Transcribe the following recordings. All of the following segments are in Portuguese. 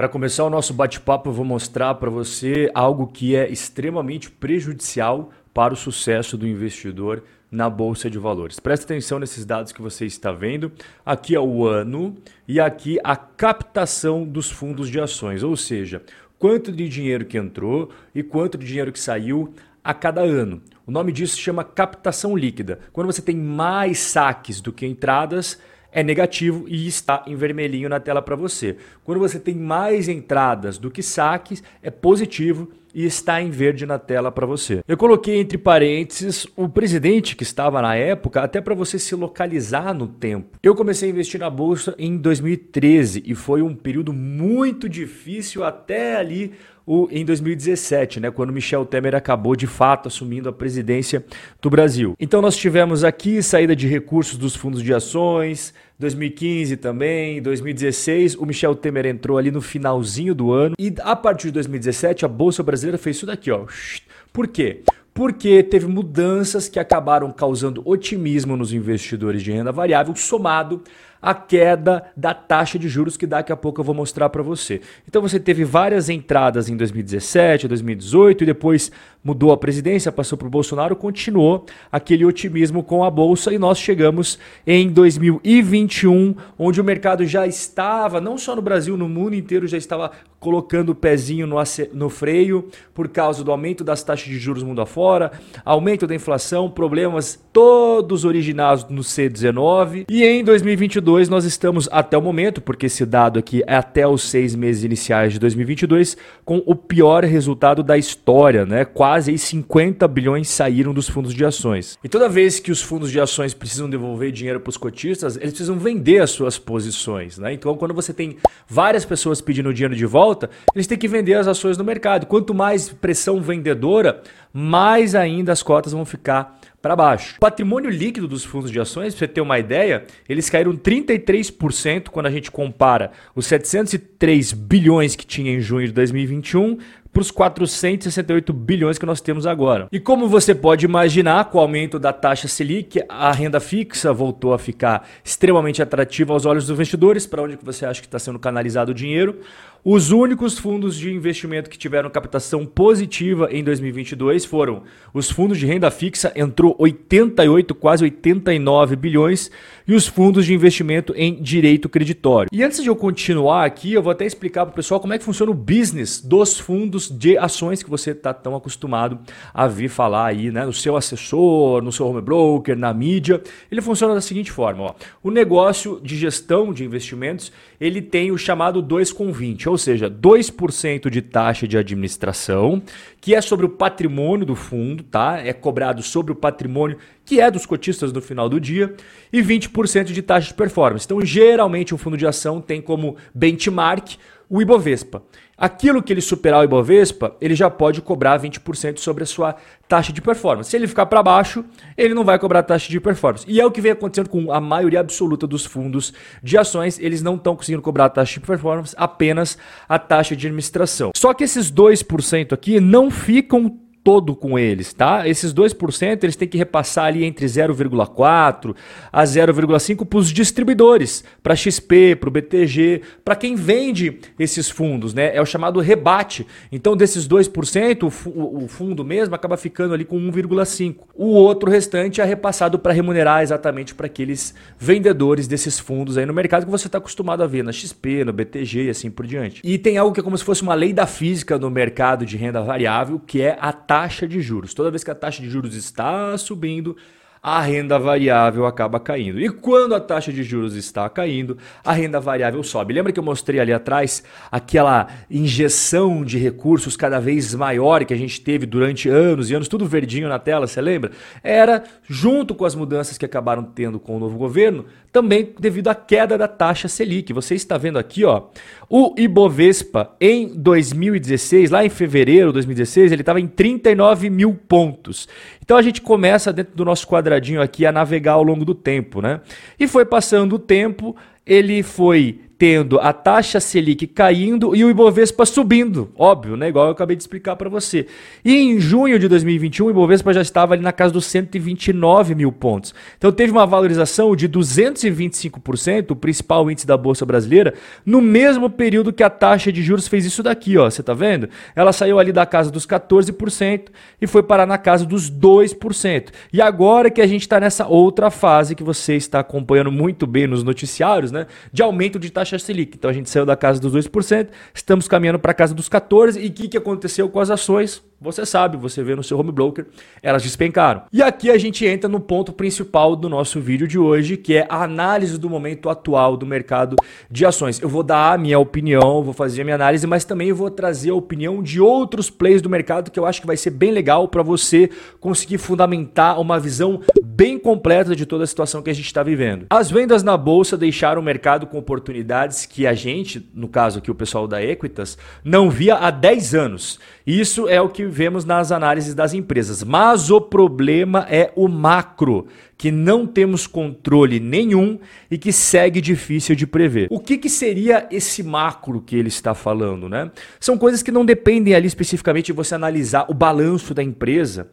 Para começar o nosso bate-papo, eu vou mostrar para você algo que é extremamente prejudicial para o sucesso do investidor na bolsa de valores. Preste atenção nesses dados que você está vendo. Aqui é o ano e aqui a captação dos fundos de ações, ou seja, quanto de dinheiro que entrou e quanto de dinheiro que saiu a cada ano. O nome disso se chama captação líquida. Quando você tem mais saques do que entradas, é negativo e está em vermelhinho na tela para você. Quando você tem mais entradas do que saques, é positivo e está em verde na tela para você. Eu coloquei entre parênteses o presidente que estava na época, até para você se localizar no tempo. Eu comecei a investir na bolsa em 2013 e foi um período muito difícil até ali o, em 2017, né, quando Michel Temer acabou de fato assumindo a presidência do Brasil. Então nós tivemos aqui saída de recursos dos fundos de ações, 2015 também, 2016, o Michel Temer entrou ali no finalzinho do ano e a partir de 2017 a bolsa brasileira fez isso daqui, ó. Por quê? porque teve mudanças que acabaram causando otimismo nos investidores de renda variável, somado à queda da taxa de juros que daqui a pouco eu vou mostrar para você. Então você teve várias entradas em 2017, 2018 e depois mudou a presidência, passou para o Bolsonaro, continuou aquele otimismo com a bolsa e nós chegamos em 2021, onde o mercado já estava, não só no Brasil, no mundo inteiro já estava colocando o pezinho no, no freio por causa do aumento das taxas de juros mundo afora, aumento da inflação, problemas todos originados no C19. E em 2022 nós estamos até o momento, porque esse dado aqui é até os seis meses iniciais de 2022, com o pior resultado da história, né? 50 bilhões saíram dos fundos de ações. E toda vez que os fundos de ações precisam devolver dinheiro para os cotistas, eles precisam vender as suas posições, né? Então quando você tem várias pessoas pedindo dinheiro de volta, eles têm que vender as ações no mercado. Quanto mais pressão vendedora, mais ainda as cotas vão ficar para baixo. O patrimônio líquido dos fundos de ações, para você ter uma ideia, eles caíram 33% quando a gente compara os 703 bilhões que tinha em junho de 2021 para os 468 bilhões que nós temos agora. E como você pode imaginar, com o aumento da taxa Selic, a renda fixa voltou a ficar extremamente atrativa aos olhos dos investidores, para onde você acha que está sendo canalizado o dinheiro. Os únicos fundos de investimento que tiveram captação positiva em 2022 foram os fundos de renda fixa, entrou 88, quase 89 bilhões, e os fundos de investimento em direito creditório. E antes de eu continuar aqui, eu vou até explicar para o pessoal como é que funciona o business dos fundos de ações que você está tão acostumado a vir falar aí, né, no seu assessor, no seu home broker, na mídia. Ele funciona da seguinte forma: ó. o negócio de gestão de investimentos ele tem o chamado 2 com 20 ou seja, 2% de taxa de administração, que é sobre o patrimônio do fundo, tá? É cobrado sobre o patrimônio que é dos cotistas no final do dia, e 20% de taxa de performance. Então, geralmente, um fundo de ação tem como benchmark o Ibovespa. Aquilo que ele superar o Ibovespa, ele já pode cobrar 20% sobre a sua taxa de performance. Se ele ficar para baixo, ele não vai cobrar taxa de performance. E é o que vem acontecendo com a maioria absoluta dos fundos de ações, eles não estão conseguindo cobrar a taxa de performance, apenas a taxa de administração. Só que esses 2% aqui não ficam todo com eles, tá? Esses 2% eles têm que repassar ali entre 0,4 a 0,5 para os distribuidores, para XP, para o BTG, para quem vende esses fundos, né? É o chamado rebate. Então, desses 2%, o, o fundo mesmo acaba ficando ali com 1,5. O outro restante é repassado para remunerar exatamente para aqueles vendedores desses fundos aí no mercado que você está acostumado a ver na XP, no BTG e assim por diante. E tem algo que é como se fosse uma lei da física no mercado de renda variável, que é a taxa de juros. Toda vez que a taxa de juros está subindo, a renda variável acaba caindo. E quando a taxa de juros está caindo, a renda variável sobe. Lembra que eu mostrei ali atrás aquela injeção de recursos cada vez maior que a gente teve durante anos e anos, tudo verdinho na tela, você lembra? Era junto com as mudanças que acabaram tendo com o novo governo, também devido à queda da taxa Selic. Você está vendo aqui, ó, o Ibovespa em 2016, lá em fevereiro de 2016, ele estava em 39 mil pontos. Então a gente começa dentro do nosso quadradinho aqui a navegar ao longo do tempo, né? E foi passando o tempo, ele foi tendo a taxa Selic caindo e o Ibovespa subindo, óbvio, né? Igual eu acabei de explicar para você. E em junho de 2021, o Ibovespa já estava ali na casa dos 129 mil pontos. Então teve uma valorização de 225%, o principal índice da Bolsa Brasileira, no mesmo período que a taxa de juros fez isso daqui, ó. Você tá vendo? Ela saiu ali da casa dos 14% e foi parar na casa dos 2%. E agora que a gente está nessa outra fase que você está acompanhando muito bem nos noticiários, né? De aumento de taxa taxa Selic. Então a gente saiu da casa dos 2%, estamos caminhando para a casa dos 14%. E o que, que aconteceu com as ações? Você sabe, você vê no seu home broker, elas despencaram. E aqui a gente entra no ponto principal do nosso vídeo de hoje, que é a análise do momento atual do mercado de ações. Eu vou dar a minha opinião, vou fazer a minha análise, mas também vou trazer a opinião de outros players do mercado que eu acho que vai ser bem legal para você conseguir fundamentar uma visão bem completa de toda a situação que a gente está vivendo. As vendas na bolsa deixaram o mercado com oportunidades que a gente, no caso aqui o pessoal da Equitas, não via há 10 anos. Isso é o que vemos nas análises das empresas. Mas o problema é o macro, que não temos controle nenhum e que segue difícil de prever. O que, que seria esse macro que ele está falando, né? São coisas que não dependem ali especificamente de você analisar o balanço da empresa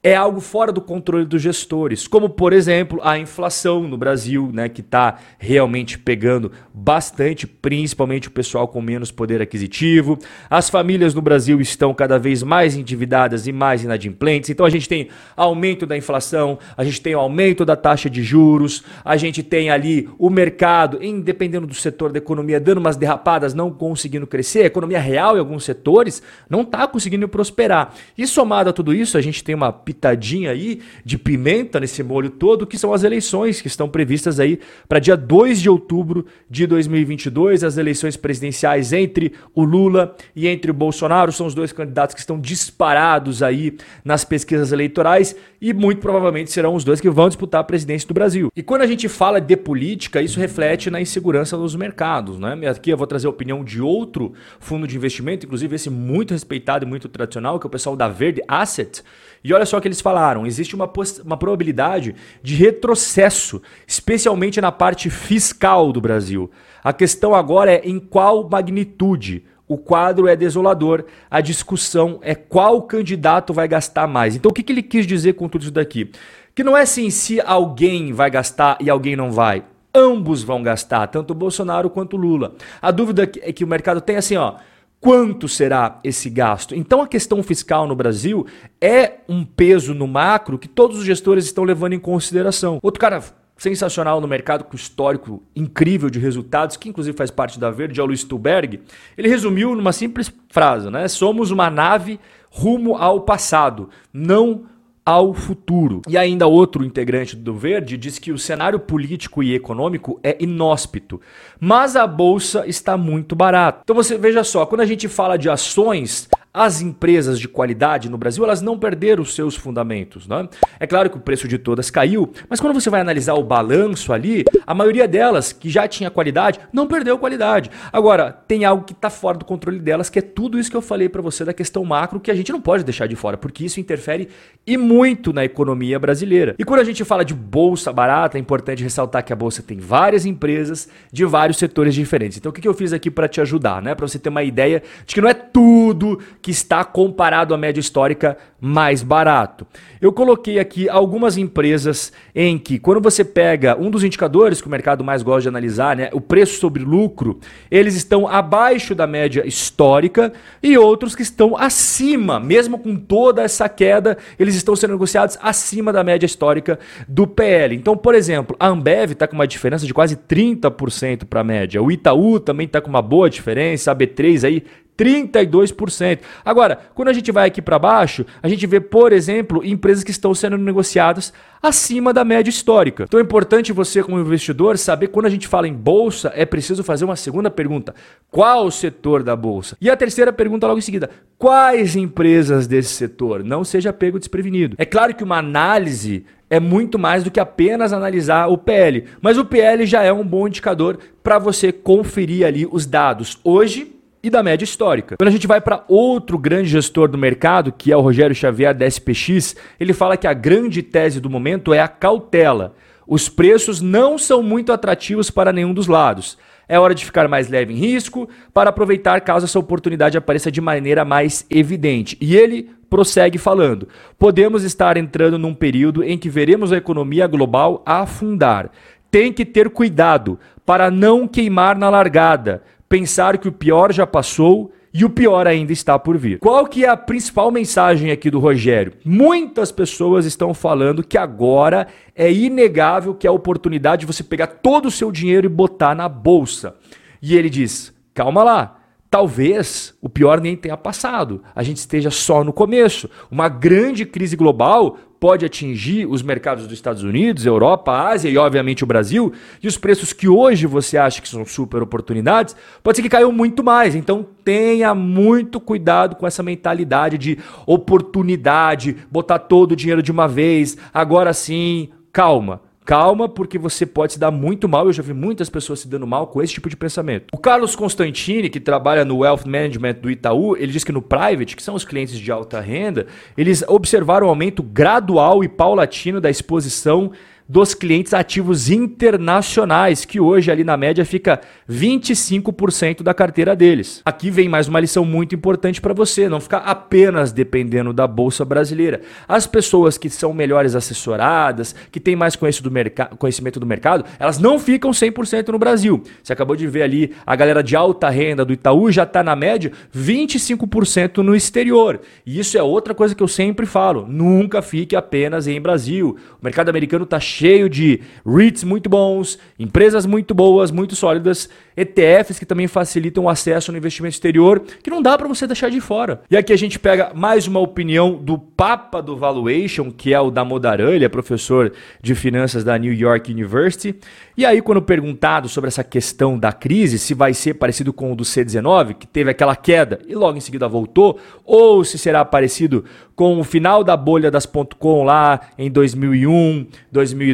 é algo fora do controle dos gestores, como por exemplo a inflação no Brasil, né, que está realmente pegando bastante, principalmente o pessoal com menos poder aquisitivo. As famílias no Brasil estão cada vez mais endividadas e mais inadimplentes. Então a gente tem aumento da inflação, a gente tem aumento da taxa de juros, a gente tem ali o mercado, independendo do setor da economia, dando umas derrapadas, não conseguindo crescer. A economia real em alguns setores não está conseguindo prosperar. E somado a tudo isso, a gente tem uma pitadinha aí de pimenta nesse molho todo, que são as eleições que estão previstas aí para dia 2 de outubro de 2022, as eleições presidenciais entre o Lula e entre o Bolsonaro, são os dois candidatos que estão disparados aí nas pesquisas eleitorais e muito provavelmente serão os dois que vão disputar a presidência do Brasil. E quando a gente fala de política, isso reflete na insegurança dos mercados, né? Aqui eu vou trazer a opinião de outro fundo de investimento, inclusive esse muito respeitado e muito tradicional, que é o pessoal da Verde Asset, e olha só o que eles falaram: existe uma, uma probabilidade de retrocesso, especialmente na parte fiscal do Brasil. A questão agora é em qual magnitude. O quadro é desolador, a discussão é qual candidato vai gastar mais. Então, o que, ele quis dizer com tudo isso daqui? Que não é assim se alguém vai gastar e alguém não vai. Ambos vão gastar, tanto Bolsonaro quanto Lula. A dúvida é que o mercado tem assim, ó quanto será esse gasto. Então a questão fiscal no Brasil é um peso no macro que todos os gestores estão levando em consideração. Outro cara sensacional no mercado com histórico incrível de resultados, que inclusive faz parte da Verde, é o Luiz Stuberg, ele resumiu numa simples frase, né? Somos uma nave rumo ao passado, não ao futuro. E ainda outro integrante do Verde diz que o cenário político e econômico é inóspito, mas a bolsa está muito barata. Então você veja só, quando a gente fala de ações, as empresas de qualidade no Brasil elas não perderam os seus fundamentos. Né? É claro que o preço de todas caiu, mas quando você vai analisar o balanço ali, a maioria delas, que já tinha qualidade, não perdeu qualidade. Agora, tem algo que está fora do controle delas, que é tudo isso que eu falei para você da questão macro, que a gente não pode deixar de fora, porque isso interfere e muito na economia brasileira. E quando a gente fala de bolsa barata, é importante ressaltar que a bolsa tem várias empresas de vários setores diferentes. Então, o que eu fiz aqui para te ajudar, né? Para você ter uma ideia de que não é tudo que que está comparado à média histórica mais barato. Eu coloquei aqui algumas empresas em que, quando você pega um dos indicadores que o mercado mais gosta de analisar, né, o preço sobre lucro, eles estão abaixo da média histórica e outros que estão acima, mesmo com toda essa queda, eles estão sendo negociados acima da média histórica do PL. Então, por exemplo, a Ambev está com uma diferença de quase 30% para a média. O Itaú também está com uma boa diferença, a B3 aí 32%. Agora, quando a gente vai aqui para baixo, a gente vê, por exemplo, empresas que estão sendo negociadas acima da média histórica. Então é importante você, como investidor, saber quando a gente fala em bolsa, é preciso fazer uma segunda pergunta: qual o setor da bolsa? E a terceira pergunta logo em seguida: quais empresas desse setor? Não seja pego desprevenido. É claro que uma análise é muito mais do que apenas analisar o PL, mas o PL já é um bom indicador para você conferir ali os dados. Hoje, e da média histórica. Quando a gente vai para outro grande gestor do mercado, que é o Rogério Xavier da SPX, ele fala que a grande tese do momento é a cautela. Os preços não são muito atrativos para nenhum dos lados. é hora de ficar mais leve em risco para aproveitar caso essa oportunidade apareça de maneira mais evidente. E ele prossegue falando: podemos estar entrando num período em que veremos a economia global afundar. Tem que ter cuidado para não queimar na largada, pensar que o pior já passou e o pior ainda está por vir. Qual que é a principal mensagem aqui do Rogério? Muitas pessoas estão falando que agora é inegável que é a oportunidade de você pegar todo o seu dinheiro e botar na bolsa. E ele diz: "Calma lá, talvez o pior nem tenha passado. A gente esteja só no começo. Uma grande crise global pode atingir os mercados dos Estados Unidos, Europa, Ásia e, obviamente, o Brasil. E os preços que hoje você acha que são super oportunidades, pode ser que caiam muito mais. Então, tenha muito cuidado com essa mentalidade de oportunidade, botar todo o dinheiro de uma vez, agora sim, calma. Calma, porque você pode se dar muito mal. Eu já vi muitas pessoas se dando mal com esse tipo de pensamento. O Carlos Constantini, que trabalha no Wealth Management do Itaú, ele diz que no private, que são os clientes de alta renda, eles observaram um aumento gradual e paulatino da exposição dos clientes ativos internacionais, que hoje ali na média fica 25% da carteira deles. Aqui vem mais uma lição muito importante para você, não ficar apenas dependendo da bolsa brasileira. As pessoas que são melhores assessoradas, que têm mais conhecimento do mercado, elas não ficam 100% no Brasil. Você acabou de ver ali a galera de alta renda do Itaú já está na média 25% no exterior. E isso é outra coisa que eu sempre falo, nunca fique apenas em Brasil. O mercado americano está cheio de REITs muito bons, empresas muito boas, muito sólidas, ETFs que também facilitam o acesso no investimento exterior, que não dá para você deixar de fora. E aqui a gente pega mais uma opinião do Papa do Valuation, que é o da Modaran, ele é professor de finanças da New York University. E aí, quando perguntado sobre essa questão da crise, se vai ser parecido com o do C19, que teve aquela queda e logo em seguida voltou, ou se será parecido com o final da bolha das .com lá em 2001, 2002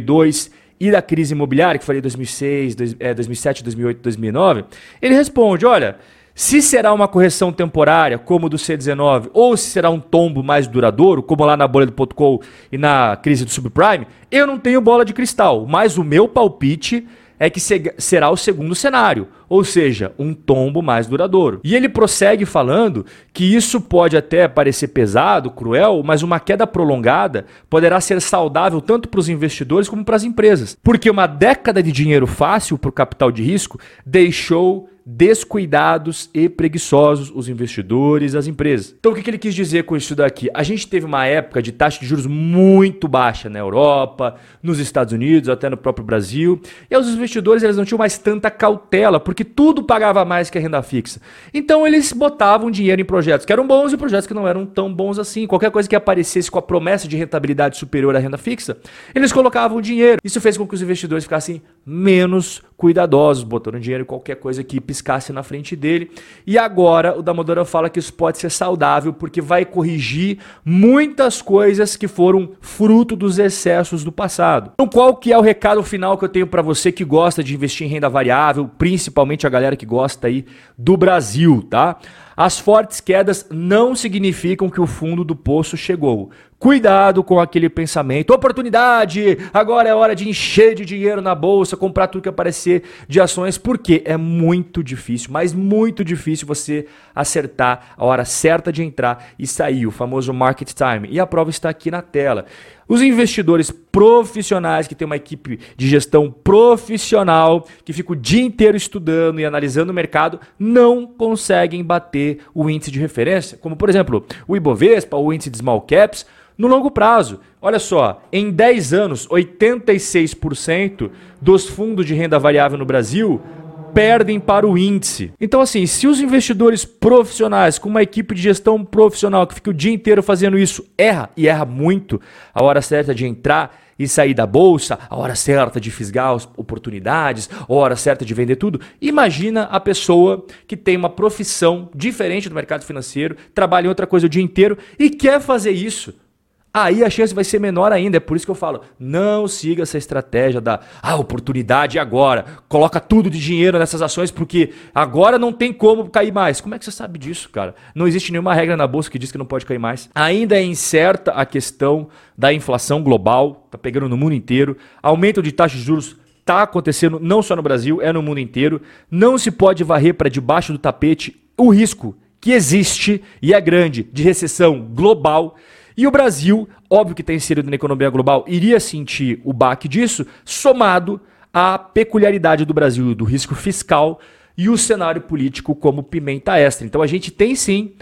e da crise imobiliária, que falei 2006, dois, é, 2007, 2008, 2009, ele responde, olha, se será uma correção temporária, como do C19, ou se será um tombo mais duradouro, como lá na bolha do .com e na crise do subprime, eu não tenho bola de cristal, mas o meu palpite é que será o segundo cenário, ou seja, um tombo mais duradouro. E ele prossegue falando que isso pode até parecer pesado, cruel, mas uma queda prolongada poderá ser saudável tanto para os investidores como para as empresas, porque uma década de dinheiro fácil para o capital de risco deixou descuidados e preguiçosos os investidores, as empresas. Então o que, ele quis dizer com isso daqui? A gente teve uma época de taxa de juros muito baixa na Europa, nos Estados Unidos, até no próprio Brasil, e os investidores eles não tinham mais tanta cautela, porque tudo pagava mais que a renda fixa. Então eles botavam dinheiro em projetos que eram bons e projetos que não eram tão bons assim. Qualquer coisa que aparecesse com a promessa de rentabilidade superior à renda fixa, eles colocavam dinheiro. Isso fez com que os investidores ficassem menos cuidadosos, botando dinheiro em qualquer coisa que piscasse na frente dele. E agora o Damodora fala que isso pode ser saudável porque vai corrigir muitas coisas que foram fruto dos excessos do passado. Então qual que é o recado final que eu tenho para você que gosta de investir em renda variável, principalmente a galera que gosta aí do Brasil, tá? As fortes quedas não significam que o fundo do poço chegou. Cuidado com aquele pensamento. Oportunidade! Agora é hora de encher de dinheiro na bolsa, comprar tudo que aparecer de ações, porque é muito difícil, mas muito difícil você acertar a hora certa de entrar e sair, o famoso market time. E a prova está aqui na tela. Os investidores profissionais que têm uma equipe de gestão profissional, que fica o dia inteiro estudando e analisando o mercado, não conseguem bater o índice de referência, como por exemplo o Ibovespa, o índice de small caps, no longo prazo. Olha só, em 10 anos, 86% dos fundos de renda variável no Brasil perdem para o índice. Então, assim, se os investidores profissionais, com uma equipe de gestão profissional que fica o dia inteiro fazendo isso, erra e erra muito, a hora certa de entrar e sair da bolsa, a hora certa de fisgar as oportunidades, a hora certa de vender tudo. Imagina a pessoa que tem uma profissão diferente do mercado financeiro, trabalha em outra coisa o dia inteiro e quer fazer isso aí a chance vai ser menor ainda. É por isso que eu falo, não siga essa estratégia da ah, oportunidade agora. Coloca tudo de dinheiro nessas ações porque agora não tem como cair mais. Como é que você sabe disso, cara? Não existe nenhuma regra na bolsa que diz que não pode cair mais. Ainda é incerta a questão da inflação global, tá pegando no mundo inteiro. Aumento de taxas de juros está acontecendo não só no Brasil, é no mundo inteiro. Não se pode varrer para debaixo do tapete o risco que existe e é grande de recessão global. E o Brasil, óbvio que está inserido na economia global, iria sentir o baque disso, somado à peculiaridade do Brasil, do risco fiscal e o cenário político como pimenta extra. Então a gente tem sim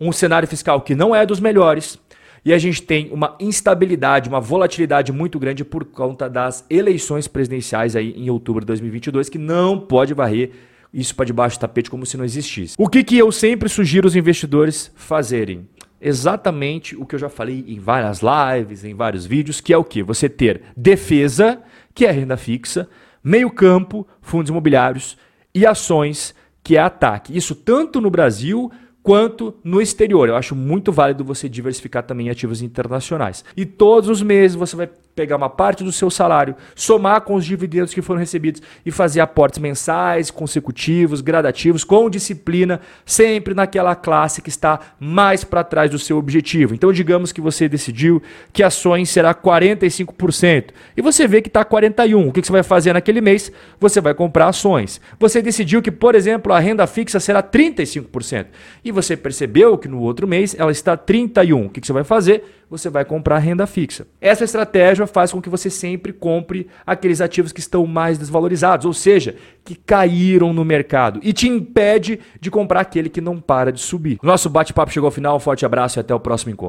um cenário fiscal que não é dos melhores, e a gente tem uma instabilidade, uma volatilidade muito grande por conta das eleições presidenciais aí em outubro de 2022, que não pode varrer isso para debaixo do tapete como se não existisse. O que, que eu sempre sugiro os investidores fazerem? Exatamente o que eu já falei em várias lives, em vários vídeos, que é o que? Você ter defesa, que é renda fixa, meio campo, fundos imobiliários e ações, que é ataque. Isso tanto no Brasil quanto no exterior. Eu acho muito válido você diversificar também em ativos internacionais. E todos os meses você vai pegar uma parte do seu salário, somar com os dividendos que foram recebidos e fazer aportes mensais, consecutivos, gradativos, com disciplina, sempre naquela classe que está mais para trás do seu objetivo. Então, digamos que você decidiu que ações será 45% e você vê que está 41%. O que você vai fazer naquele mês? Você vai comprar ações. Você decidiu que, por exemplo, a renda fixa será 35% e você percebeu que no outro mês ela está 31%. O que você vai fazer? você vai comprar renda fixa. Essa estratégia faz com que você sempre compre aqueles ativos que estão mais desvalorizados, ou seja, que caíram no mercado e te impede de comprar aquele que não para de subir. Nosso bate-papo chegou ao final, um forte abraço e até o próximo encontro.